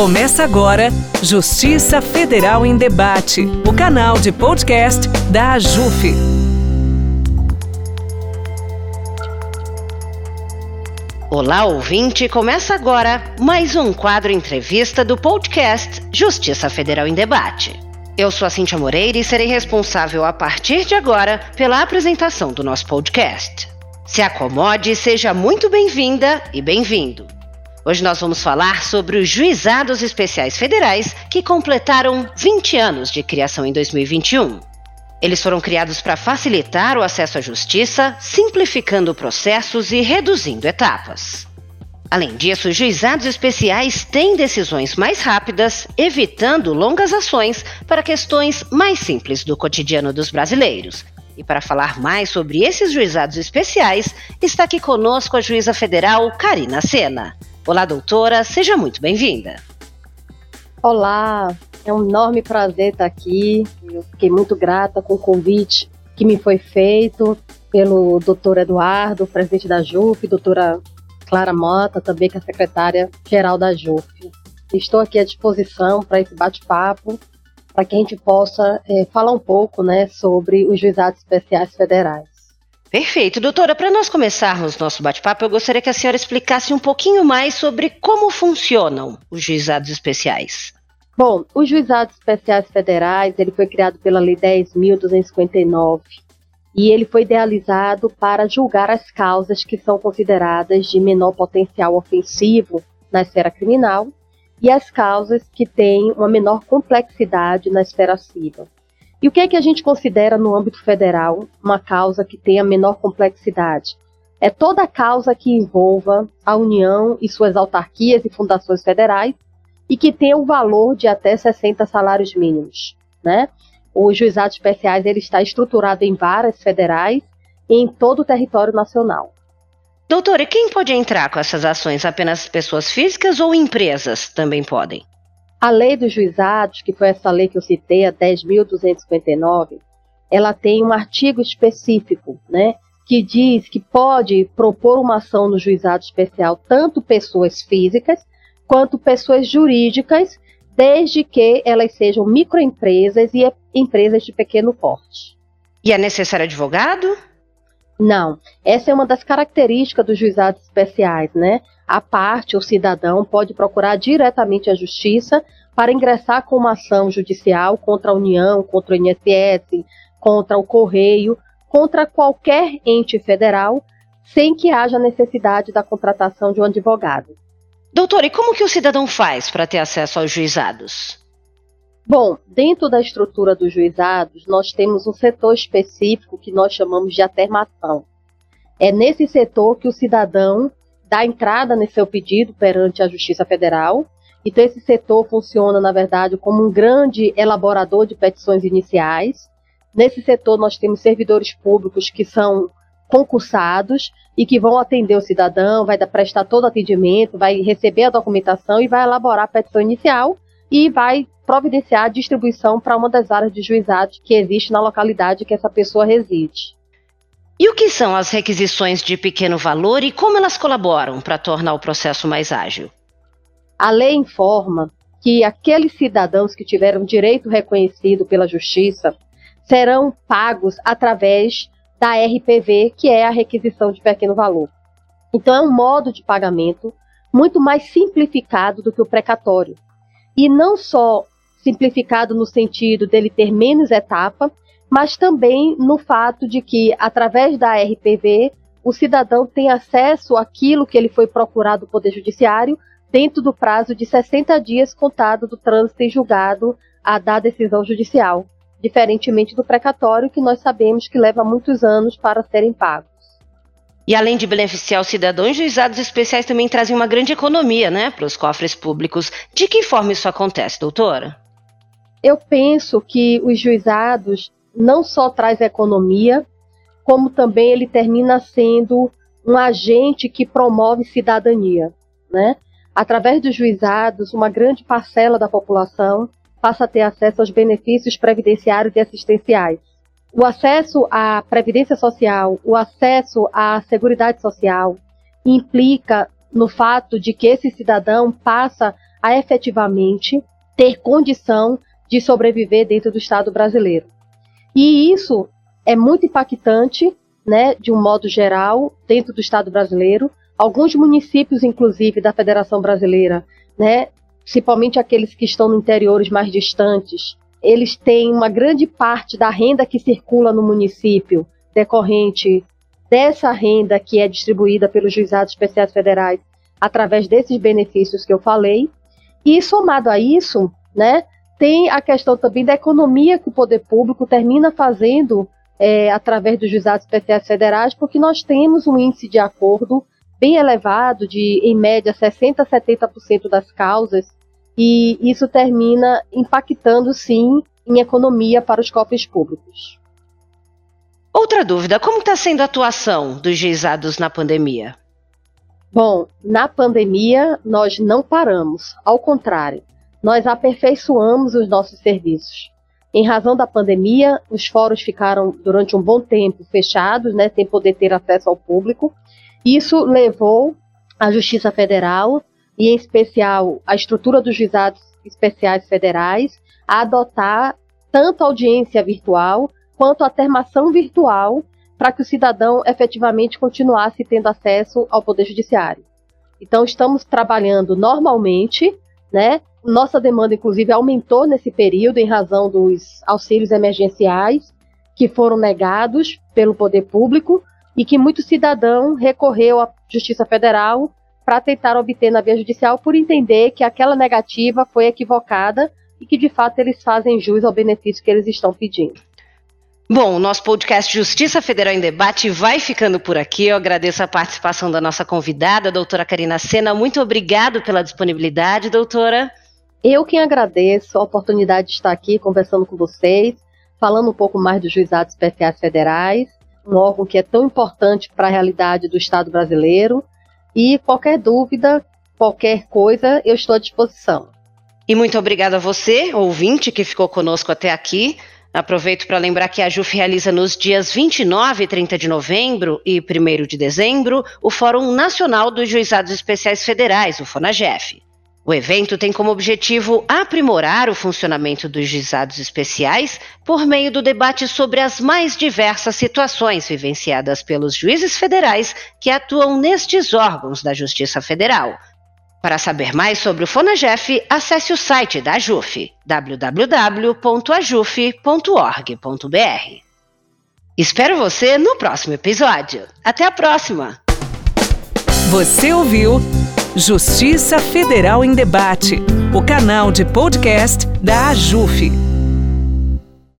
Começa agora Justiça Federal em Debate, o canal de podcast da AJUF. Olá, ouvinte! Começa agora mais um quadro entrevista do podcast Justiça Federal em Debate. Eu sou a Cintia Moreira e serei responsável a partir de agora pela apresentação do nosso podcast. Se acomode, seja muito bem-vinda e bem-vindo. Hoje nós vamos falar sobre os juizados especiais federais que completaram 20 anos de criação em 2021. Eles foram criados para facilitar o acesso à justiça, simplificando processos e reduzindo etapas. Além disso, os juizados especiais têm decisões mais rápidas, evitando longas ações para questões mais simples do cotidiano dos brasileiros. E para falar mais sobre esses juizados especiais, está aqui conosco a juíza federal Karina Sena. Olá, doutora, seja muito bem-vinda. Olá, é um enorme prazer estar aqui. Eu fiquei muito grata com o convite que me foi feito pelo doutor Eduardo, presidente da JUF, doutora Clara Mota, também que é secretária-geral da JUF. Estou aqui à disposição para esse bate-papo, para que a gente possa é, falar um pouco né, sobre os juizados especiais federais. Perfeito. Doutora, para nós começarmos nosso bate-papo, eu gostaria que a senhora explicasse um pouquinho mais sobre como funcionam os juizados especiais. Bom, os juizados especiais federais, ele foi criado pela Lei 10.259 e ele foi idealizado para julgar as causas que são consideradas de menor potencial ofensivo na esfera criminal e as causas que têm uma menor complexidade na esfera civil. E o que é que a gente considera no âmbito federal uma causa que tenha menor complexidade? É toda causa que envolva a União e suas autarquias e fundações federais e que tenha um valor de até 60 salários mínimos, né? Os juizados especiais ele está estruturado em varas federais e em todo o território nacional. Doutora, quem pode entrar com essas ações? Apenas pessoas físicas ou empresas também podem? A lei dos juizados, que foi essa lei que eu citei, a 10.259, ela tem um artigo específico, né, que diz que pode propor uma ação no juizado especial tanto pessoas físicas quanto pessoas jurídicas, desde que elas sejam microempresas e empresas de pequeno porte. E é necessário advogado? Não. Essa é uma das características dos juizados especiais, né? A parte, o cidadão, pode procurar diretamente a justiça para ingressar com uma ação judicial contra a União, contra o INSS, contra o Correio, contra qualquer ente federal, sem que haja necessidade da contratação de um advogado. Doutor, e como que o cidadão faz para ter acesso aos juizados? Bom, dentro da estrutura dos juizados, nós temos um setor específico que nós chamamos de atermação. É nesse setor que o cidadão dá entrada nesse seu pedido perante a Justiça Federal. Então, esse setor funciona, na verdade, como um grande elaborador de petições iniciais. Nesse setor, nós temos servidores públicos que são concursados e que vão atender o cidadão, vai prestar todo o atendimento, vai receber a documentação e vai elaborar a petição inicial e vai providenciar a distribuição para uma das áreas de juizados que existe na localidade que essa pessoa reside. E o que são as requisições de pequeno valor e como elas colaboram para tornar o processo mais ágil? A lei informa que aqueles cidadãos que tiveram direito reconhecido pela Justiça serão pagos através da RPV, que é a requisição de pequeno valor. Então, é um modo de pagamento muito mais simplificado do que o precatório. E não só simplificado no sentido dele ter menos etapa, mas também no fato de que, através da RPV, o cidadão tem acesso àquilo que ele foi procurado do Poder Judiciário dentro do prazo de 60 dias contado do trânsito em julgado a dar decisão judicial, diferentemente do precatório, que nós sabemos que leva muitos anos para serem pagos. E além de beneficiar os cidadãos, juizados especiais também trazem uma grande economia né, para os cofres públicos. De que forma isso acontece, doutora? Eu penso que os juizados não só traz economia, como também ele termina sendo um agente que promove cidadania, né? Através dos juizados, uma grande parcela da população passa a ter acesso aos benefícios previdenciários e assistenciais. O acesso à previdência social, o acesso à seguridade social implica no fato de que esse cidadão passa a efetivamente ter condição de sobreviver dentro do Estado brasileiro. E isso é muito impactante, né, de um modo geral, dentro do Estado brasileiro. Alguns municípios, inclusive, da Federação Brasileira, né, principalmente aqueles que estão no interiores mais distantes, eles têm uma grande parte da renda que circula no município decorrente dessa renda que é distribuída pelos juizados especiais federais através desses benefícios que eu falei. E somado a isso, né, tem a questão também da economia que o poder público termina fazendo é, através dos juizados especiais federais, porque nós temos um índice de acordo bem elevado, de em média 60% a 70% das causas, e isso termina impactando sim em economia para os cofres públicos. Outra dúvida: como está sendo a atuação dos juizados na pandemia? Bom, na pandemia nós não paramos, ao contrário, nós aperfeiçoamos os nossos serviços. Em razão da pandemia, os fóruns ficaram durante um bom tempo fechados, né, sem poder ter acesso ao público. Isso levou a Justiça Federal, e em especial a estrutura dos juizados especiais federais, a adotar tanto audiência virtual quanto a termação virtual para que o cidadão efetivamente continuasse tendo acesso ao Poder Judiciário. Então, estamos trabalhando normalmente, né? Nossa demanda, inclusive, aumentou nesse período em razão dos auxílios emergenciais que foram negados pelo poder público e que muito cidadão recorreu à Justiça Federal para tentar obter na via judicial por entender que aquela negativa foi equivocada e que de fato eles fazem jus ao benefício que eles estão pedindo. Bom, o nosso podcast Justiça Federal em Debate vai ficando por aqui. Eu agradeço a participação da nossa convidada, a doutora Karina Sena. Muito obrigado pela disponibilidade, doutora. Eu quem agradeço a oportunidade de estar aqui conversando com vocês, falando um pouco mais dos juizados especiais federais, um órgão que é tão importante para a realidade do Estado brasileiro. E qualquer dúvida, qualquer coisa, eu estou à disposição. E muito obrigada a você, ouvinte, que ficou conosco até aqui. Aproveito para lembrar que a JUF realiza nos dias 29 e 30 de novembro e 1 de dezembro o Fórum Nacional dos Juizados Especiais Federais, o FONAGEF. O evento tem como objetivo aprimorar o funcionamento dos juizados especiais por meio do debate sobre as mais diversas situações vivenciadas pelos juízes federais que atuam nestes órgãos da Justiça Federal para saber mais sobre o Fonagef, acesse o site da AJUF, www.ajuf.org.br. Espero você no próximo episódio. Até a próxima! Você ouviu Justiça Federal em Debate, o canal de podcast da AJUF.